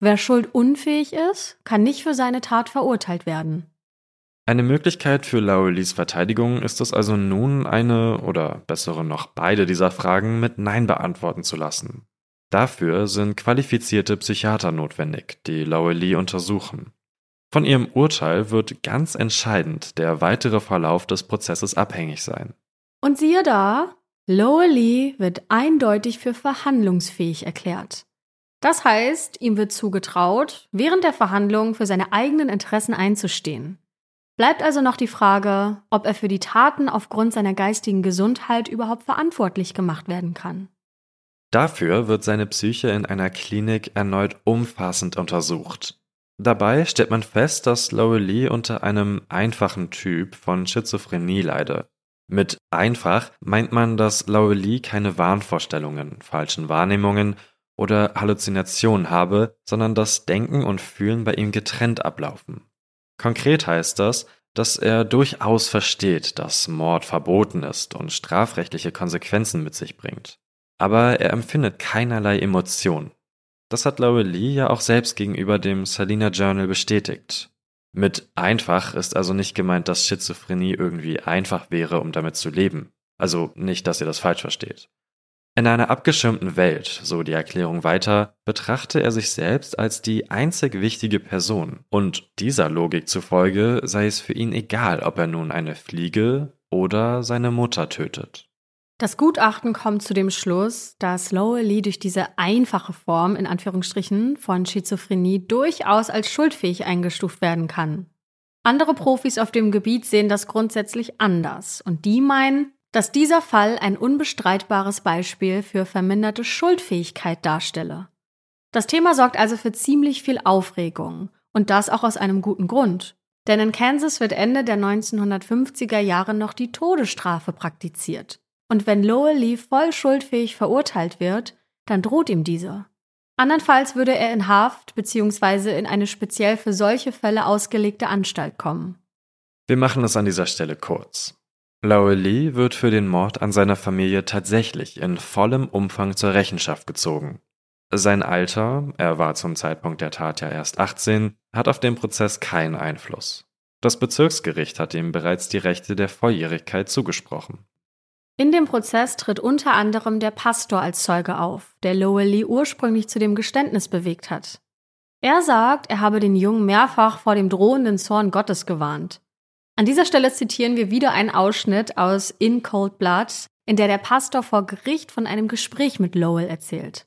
Wer schuldunfähig ist, kann nicht für seine Tat verurteilt werden. Eine Möglichkeit für Laurelis Verteidigung ist es also nun, eine oder bessere noch beide dieser Fragen mit Nein beantworten zu lassen. Dafür sind qualifizierte Psychiater notwendig, die Laurelie untersuchen. Von ihrem Urteil wird ganz entscheidend der weitere Verlauf des Prozesses abhängig sein. Und siehe da, Lowe wird eindeutig für verhandlungsfähig erklärt. Das heißt, ihm wird zugetraut, während der Verhandlung für seine eigenen Interessen einzustehen. Bleibt also noch die Frage, ob er für die Taten aufgrund seiner geistigen Gesundheit überhaupt verantwortlich gemacht werden kann. Dafür wird seine Psyche in einer Klinik erneut umfassend untersucht. Dabei stellt man fest, dass Laurelie unter einem einfachen Typ von Schizophrenie leide. Mit einfach meint man, dass Laurelie keine Wahnvorstellungen, falschen Wahrnehmungen oder Halluzinationen habe, sondern dass Denken und Fühlen bei ihm getrennt ablaufen. Konkret heißt das, dass er durchaus versteht, dass Mord verboten ist und strafrechtliche Konsequenzen mit sich bringt. Aber er empfindet keinerlei Emotion. Das hat Laurelie ja auch selbst gegenüber dem Salina Journal bestätigt. Mit einfach ist also nicht gemeint, dass Schizophrenie irgendwie einfach wäre, um damit zu leben. Also nicht, dass ihr das falsch versteht. In einer abgeschirmten Welt, so die Erklärung weiter, betrachte er sich selbst als die einzig wichtige Person, und dieser Logik zufolge sei es für ihn egal, ob er nun eine Fliege oder seine Mutter tötet. Das Gutachten kommt zu dem Schluss, dass Lowell durch diese einfache Form in Anführungsstrichen von Schizophrenie durchaus als schuldfähig eingestuft werden kann. Andere Profis auf dem Gebiet sehen das grundsätzlich anders und die meinen, dass dieser Fall ein unbestreitbares Beispiel für verminderte Schuldfähigkeit darstelle. Das Thema sorgt also für ziemlich viel Aufregung und das auch aus einem guten Grund. Denn in Kansas wird Ende der 1950er Jahre noch die Todesstrafe praktiziert. Und wenn Lowell Lee voll schuldfähig verurteilt wird, dann droht ihm diese. Andernfalls würde er in Haft bzw. in eine speziell für solche Fälle ausgelegte Anstalt kommen. Wir machen es an dieser Stelle kurz. Lee wird für den Mord an seiner Familie tatsächlich in vollem Umfang zur Rechenschaft gezogen. Sein Alter, er war zum Zeitpunkt der Tat ja erst 18, hat auf den Prozess keinen Einfluss. Das Bezirksgericht hat ihm bereits die Rechte der Volljährigkeit zugesprochen. In dem Prozess tritt unter anderem der Pastor als Zeuge auf, der Lowell Lee ursprünglich zu dem Geständnis bewegt hat. Er sagt, er habe den Jungen mehrfach vor dem drohenden Zorn Gottes gewarnt. An dieser Stelle zitieren wir wieder einen Ausschnitt aus In Cold Blood, in der der Pastor vor Gericht von einem Gespräch mit Lowell erzählt.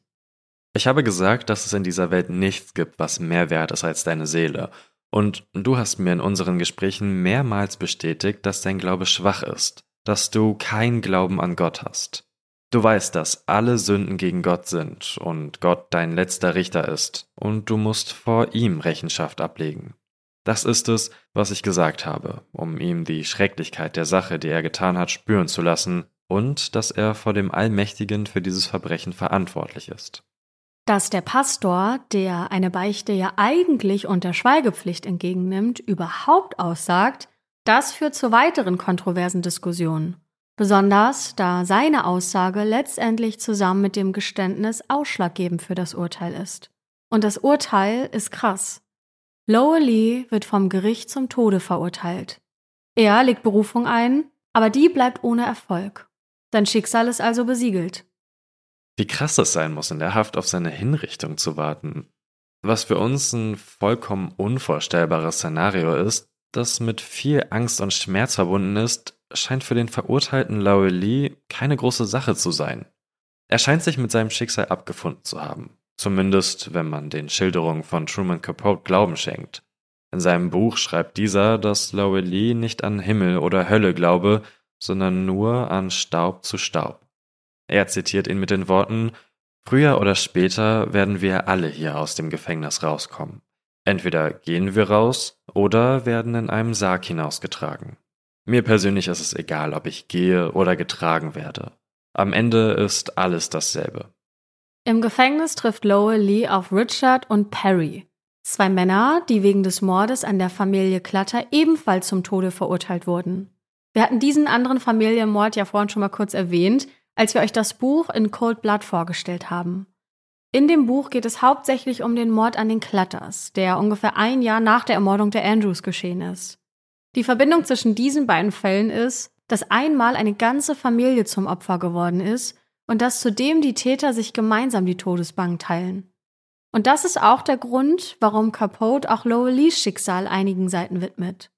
Ich habe gesagt, dass es in dieser Welt nichts gibt, was mehr wert ist als deine Seele. Und du hast mir in unseren Gesprächen mehrmals bestätigt, dass dein Glaube schwach ist, dass du kein Glauben an Gott hast. Du weißt, dass alle Sünden gegen Gott sind und Gott dein letzter Richter ist, und du musst vor ihm Rechenschaft ablegen. Das ist es, was ich gesagt habe, um ihm die Schrecklichkeit der Sache, die er getan hat, spüren zu lassen und dass er vor dem Allmächtigen für dieses Verbrechen verantwortlich ist. dass der Pastor, der eine Beichte ja eigentlich unter Schweigepflicht entgegennimmt, überhaupt aussagt, das führt zu weiteren kontroversen Diskussionen. Besonders da seine Aussage letztendlich zusammen mit dem Geständnis ausschlaggebend für das Urteil ist. Und das Urteil ist krass. Lowell Lee wird vom Gericht zum Tode verurteilt. Er legt Berufung ein, aber die bleibt ohne Erfolg. Sein Schicksal ist also besiegelt. Wie krass das sein muss, in der Haft auf seine Hinrichtung zu warten. Was für uns ein vollkommen unvorstellbares Szenario ist, das mit viel Angst und Schmerz verbunden ist, scheint für den verurteilten Lowell Lee keine große Sache zu sein. Er scheint sich mit seinem Schicksal abgefunden zu haben. Zumindest, wenn man den Schilderungen von Truman Capote Glauben schenkt. In seinem Buch schreibt dieser, dass Lee nicht an Himmel oder Hölle glaube, sondern nur an Staub zu Staub. Er zitiert ihn mit den Worten Früher oder später werden wir alle hier aus dem Gefängnis rauskommen. Entweder gehen wir raus oder werden in einem Sarg hinausgetragen. Mir persönlich ist es egal, ob ich gehe oder getragen werde. Am Ende ist alles dasselbe. Im Gefängnis trifft Lowell Lee auf Richard und Perry, zwei Männer, die wegen des Mordes an der Familie Clutter ebenfalls zum Tode verurteilt wurden. Wir hatten diesen anderen Familienmord ja vorhin schon mal kurz erwähnt, als wir euch das Buch in Cold Blood vorgestellt haben. In dem Buch geht es hauptsächlich um den Mord an den Clutters, der ungefähr ein Jahr nach der Ermordung der Andrews geschehen ist. Die Verbindung zwischen diesen beiden Fällen ist, dass einmal eine ganze Familie zum Opfer geworden ist und dass zudem die Täter sich gemeinsam die Todesbank teilen. Und das ist auch der Grund, warum Capote auch Lowell Lees Schicksal einigen Seiten widmet.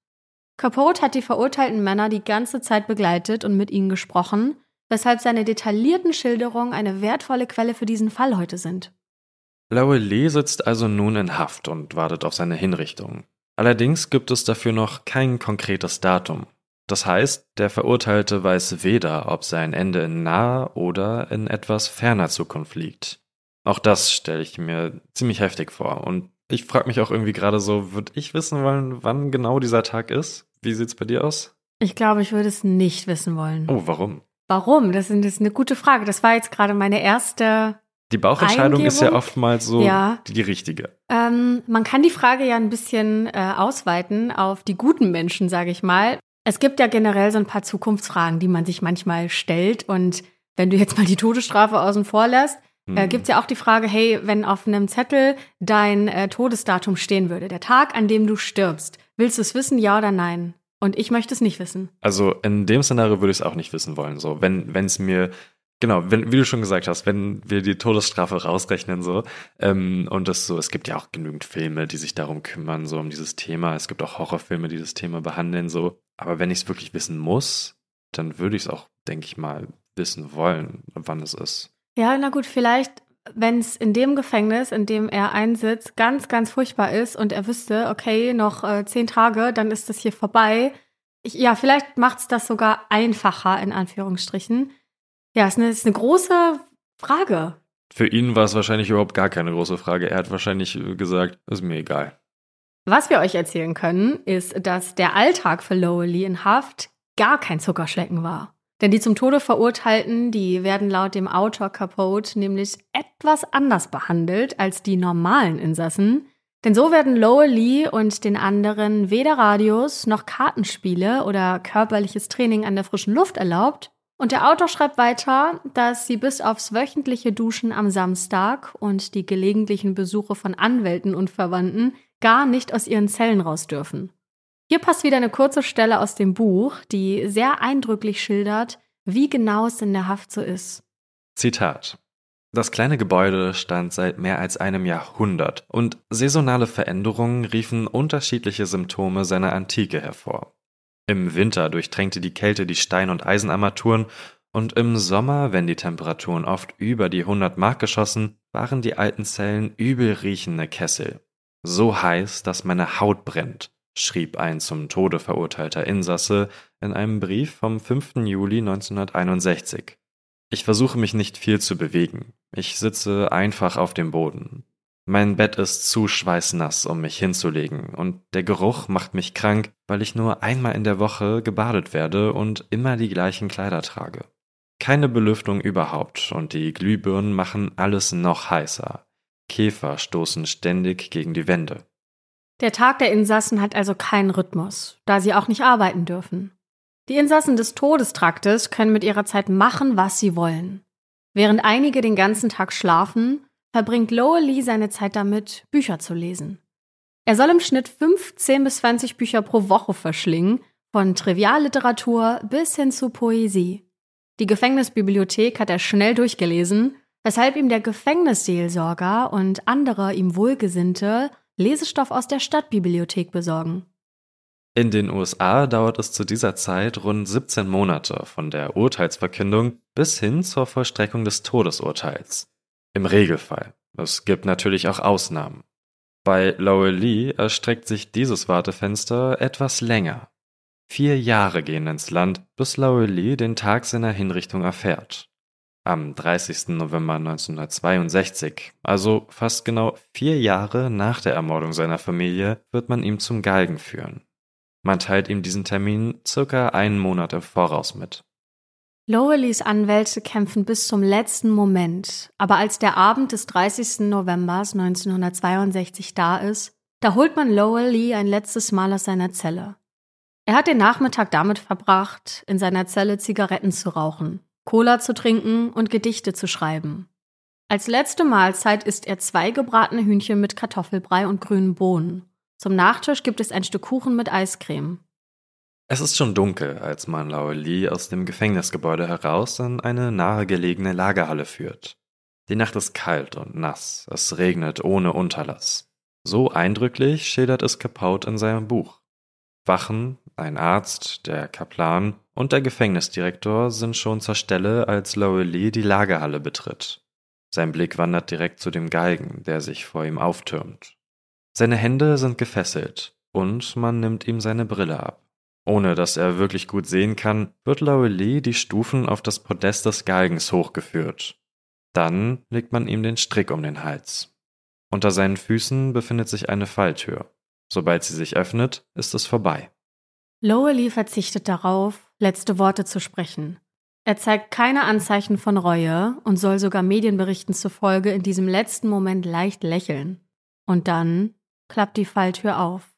Capote hat die verurteilten Männer die ganze Zeit begleitet und mit ihnen gesprochen, weshalb seine detaillierten Schilderungen eine wertvolle Quelle für diesen Fall heute sind. Lowell Lee sitzt also nun in Haft und wartet auf seine Hinrichtung. Allerdings gibt es dafür noch kein konkretes Datum. Das heißt, der Verurteilte weiß weder, ob sein Ende in naher oder in etwas ferner Zukunft liegt. Auch das stelle ich mir ziemlich heftig vor. Und ich frage mich auch irgendwie gerade so, würde ich wissen wollen, wann genau dieser Tag ist? Wie sieht's bei dir aus? Ich glaube, ich würde es nicht wissen wollen. Oh, warum? Warum? Das ist eine gute Frage. Das war jetzt gerade meine erste die Bauchentscheidung Eingebung. ist ja oftmals so ja. die, die richtige. Ähm, man kann die Frage ja ein bisschen äh, ausweiten auf die guten Menschen, sage ich mal. Es gibt ja generell so ein paar Zukunftsfragen, die man sich manchmal stellt. Und wenn du jetzt mal die Todesstrafe außen vor lässt, äh, hm. gibt es ja auch die Frage, hey, wenn auf einem Zettel dein äh, Todesdatum stehen würde, der Tag, an dem du stirbst, willst du es wissen, ja oder nein? Und ich möchte es nicht wissen. Also in dem Szenario würde ich es auch nicht wissen wollen. So, wenn es mir Genau, wenn, wie du schon gesagt hast, wenn wir die Todesstrafe rausrechnen, so, ähm, und das so, es gibt ja auch genügend Filme, die sich darum kümmern, so um dieses Thema. Es gibt auch Horrorfilme, die das Thema behandeln, so. Aber wenn ich es wirklich wissen muss, dann würde ich es auch, denke ich mal, wissen wollen, wann es ist. Ja, na gut, vielleicht, wenn es in dem Gefängnis, in dem er einsitzt, ganz, ganz furchtbar ist und er wüsste, okay, noch äh, zehn Tage, dann ist das hier vorbei. Ich, ja, vielleicht macht es das sogar einfacher, in Anführungsstrichen. Ja, ist eine, ist eine große Frage. Für ihn war es wahrscheinlich überhaupt gar keine große Frage. Er hat wahrscheinlich gesagt, ist mir egal. Was wir euch erzählen können, ist, dass der Alltag für Lowell in Haft gar kein Zuckerschlecken war. Denn die zum Tode Verurteilten, die werden laut dem Autor Capote nämlich etwas anders behandelt als die normalen Insassen. Denn so werden Lowell Lee und den anderen weder Radios noch Kartenspiele oder körperliches Training an der frischen Luft erlaubt, und der Autor schreibt weiter, dass sie bis aufs wöchentliche Duschen am Samstag und die gelegentlichen Besuche von Anwälten und Verwandten gar nicht aus ihren Zellen raus dürfen. Hier passt wieder eine kurze Stelle aus dem Buch, die sehr eindrücklich schildert, wie genau es in der Haft so ist. Zitat. Das kleine Gebäude stand seit mehr als einem Jahrhundert und saisonale Veränderungen riefen unterschiedliche Symptome seiner Antike hervor. Im Winter durchtränkte die Kälte die Stein- und Eisenarmaturen und im Sommer, wenn die Temperaturen oft über die 100 Mark geschossen, waren die alten Zellen übel riechende Kessel. So heiß, dass meine Haut brennt, schrieb ein zum Tode verurteilter Insasse in einem Brief vom 5. Juli 1961. Ich versuche mich nicht viel zu bewegen. Ich sitze einfach auf dem Boden. Mein Bett ist zu schweißnass, um mich hinzulegen, und der Geruch macht mich krank, weil ich nur einmal in der Woche gebadet werde und immer die gleichen Kleider trage. Keine Belüftung überhaupt, und die Glühbirnen machen alles noch heißer. Käfer stoßen ständig gegen die Wände. Der Tag der Insassen hat also keinen Rhythmus, da sie auch nicht arbeiten dürfen. Die Insassen des Todestraktes können mit ihrer Zeit machen, was sie wollen. Während einige den ganzen Tag schlafen, verbringt Lowell Lee seine Zeit damit, Bücher zu lesen. Er soll im Schnitt 15 bis 20 Bücher pro Woche verschlingen, von Trivialliteratur bis hin zu Poesie. Die Gefängnisbibliothek hat er schnell durchgelesen, weshalb ihm der Gefängnisseelsorger und andere ihm Wohlgesinnte Lesestoff aus der Stadtbibliothek besorgen. In den USA dauert es zu dieser Zeit rund 17 Monate von der Urteilsverkündung bis hin zur Vollstreckung des Todesurteils. Im Regelfall. Es gibt natürlich auch Ausnahmen. Bei Lowell Lee erstreckt sich dieses Wartefenster etwas länger. Vier Jahre gehen ins Land, bis Lowell Lee den Tag seiner Hinrichtung erfährt. Am 30. November 1962, also fast genau vier Jahre nach der Ermordung seiner Familie, wird man ihm zum Galgen führen. Man teilt ihm diesen Termin circa einen Monat im Voraus mit. Lowelis Anwälte kämpfen bis zum letzten Moment, aber als der Abend des 30. November 1962 da ist, da holt man Lowell Lee ein letztes Mal aus seiner Zelle. Er hat den Nachmittag damit verbracht, in seiner Zelle Zigaretten zu rauchen, Cola zu trinken und Gedichte zu schreiben. Als letzte Mahlzeit isst er zwei gebratene Hühnchen mit Kartoffelbrei und grünen Bohnen. Zum Nachtisch gibt es ein Stück Kuchen mit Eiscreme. Es ist schon dunkel, als man Lee aus dem Gefängnisgebäude heraus in eine nahegelegene Lagerhalle führt. Die Nacht ist kalt und nass, es regnet ohne Unterlass. So eindrücklich schildert es Capote in seinem Buch. Wachen, ein Arzt, der Kaplan und der Gefängnisdirektor sind schon zur Stelle, als Lee die Lagerhalle betritt. Sein Blick wandert direkt zu dem Galgen, der sich vor ihm auftürmt. Seine Hände sind gefesselt und man nimmt ihm seine Brille ab. Ohne dass er wirklich gut sehen kann, wird Laurelie die Stufen auf das Podest des Galgens hochgeführt. Dann legt man ihm den Strick um den Hals. Unter seinen Füßen befindet sich eine Falltür. Sobald sie sich öffnet, ist es vorbei. Lowely verzichtet darauf, letzte Worte zu sprechen. Er zeigt keine Anzeichen von Reue und soll sogar Medienberichten zufolge in diesem letzten Moment leicht lächeln. Und dann klappt die Falltür auf.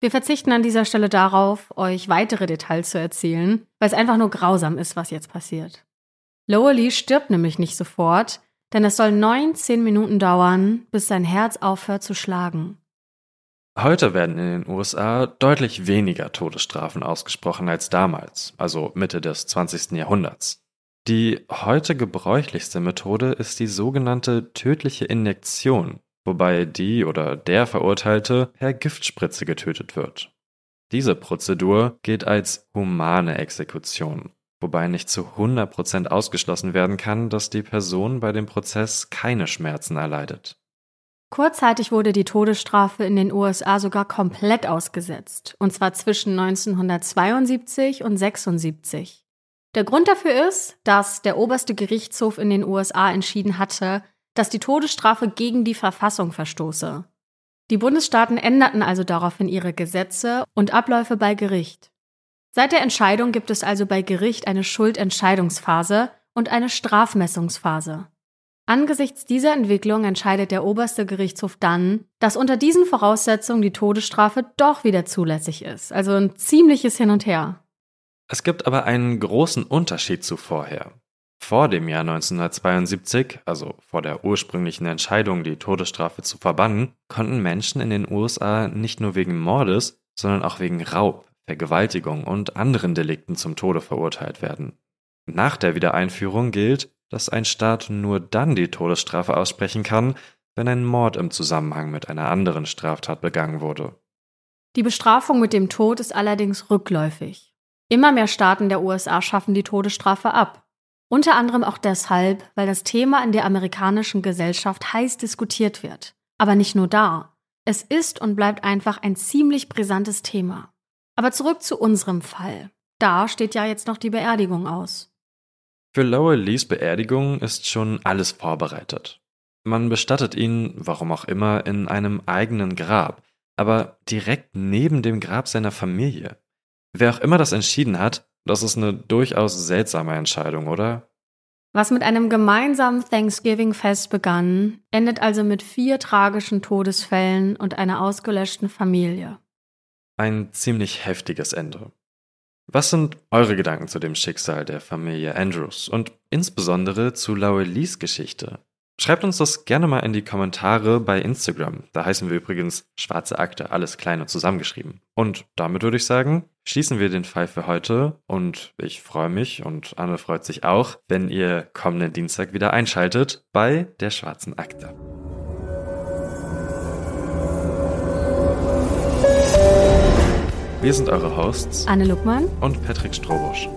Wir verzichten an dieser Stelle darauf, euch weitere Details zu erzählen, weil es einfach nur grausam ist, was jetzt passiert. Lowely stirbt nämlich nicht sofort, denn es soll 19 Minuten dauern, bis sein Herz aufhört zu schlagen. Heute werden in den USA deutlich weniger Todesstrafen ausgesprochen als damals, also Mitte des 20. Jahrhunderts. Die heute gebräuchlichste Methode ist die sogenannte tödliche Injektion, wobei die oder der Verurteilte per Giftspritze getötet wird. Diese Prozedur gilt als humane Exekution, wobei nicht zu 100% ausgeschlossen werden kann, dass die Person bei dem Prozess keine Schmerzen erleidet. Kurzzeitig wurde die Todesstrafe in den USA sogar komplett ausgesetzt, und zwar zwischen 1972 und 76. Der Grund dafür ist, dass der oberste Gerichtshof in den USA entschieden hatte, dass die Todesstrafe gegen die Verfassung verstoße. Die Bundesstaaten änderten also daraufhin ihre Gesetze und Abläufe bei Gericht. Seit der Entscheidung gibt es also bei Gericht eine Schuldentscheidungsphase und eine Strafmessungsphase. Angesichts dieser Entwicklung entscheidet der oberste Gerichtshof dann, dass unter diesen Voraussetzungen die Todesstrafe doch wieder zulässig ist. Also ein ziemliches Hin und Her. Es gibt aber einen großen Unterschied zu vorher. Vor dem Jahr 1972, also vor der ursprünglichen Entscheidung, die Todesstrafe zu verbannen, konnten Menschen in den USA nicht nur wegen Mordes, sondern auch wegen Raub, Vergewaltigung und anderen Delikten zum Tode verurteilt werden. Nach der Wiedereinführung gilt, dass ein Staat nur dann die Todesstrafe aussprechen kann, wenn ein Mord im Zusammenhang mit einer anderen Straftat begangen wurde. Die Bestrafung mit dem Tod ist allerdings rückläufig. Immer mehr Staaten der USA schaffen die Todesstrafe ab. Unter anderem auch deshalb, weil das Thema in der amerikanischen Gesellschaft heiß diskutiert wird. Aber nicht nur da. Es ist und bleibt einfach ein ziemlich brisantes Thema. Aber zurück zu unserem Fall. Da steht ja jetzt noch die Beerdigung aus. Für Lowell Lees Beerdigung ist schon alles vorbereitet. Man bestattet ihn, warum auch immer, in einem eigenen Grab, aber direkt neben dem Grab seiner Familie. Wer auch immer das entschieden hat, das ist eine durchaus seltsame Entscheidung, oder? Was mit einem gemeinsamen Thanksgiving-Fest begann, endet also mit vier tragischen Todesfällen und einer ausgelöschten Familie. Ein ziemlich heftiges Ende. Was sind eure Gedanken zu dem Schicksal der Familie Andrews und insbesondere zu Laurelis Geschichte? Schreibt uns das gerne mal in die Kommentare bei Instagram. Da heißen wir übrigens Schwarze Akte, alles klein und zusammengeschrieben. Und damit würde ich sagen, schließen wir den Fall für heute und ich freue mich und Anne freut sich auch, wenn ihr kommenden Dienstag wieder einschaltet bei der Schwarzen Akte. Wir sind eure Hosts Anne Luckmann und Patrick Strobusch.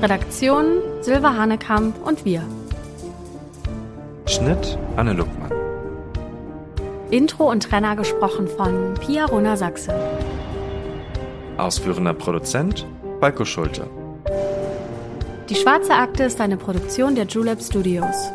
Redaktion Silva Hanekamp und wir. Schnitt Anne Luckmann. Intro und Trenner gesprochen von Pia Rona Sachse. Ausführender Produzent Balko Schulte. Die Schwarze Akte ist eine Produktion der Julep Studios.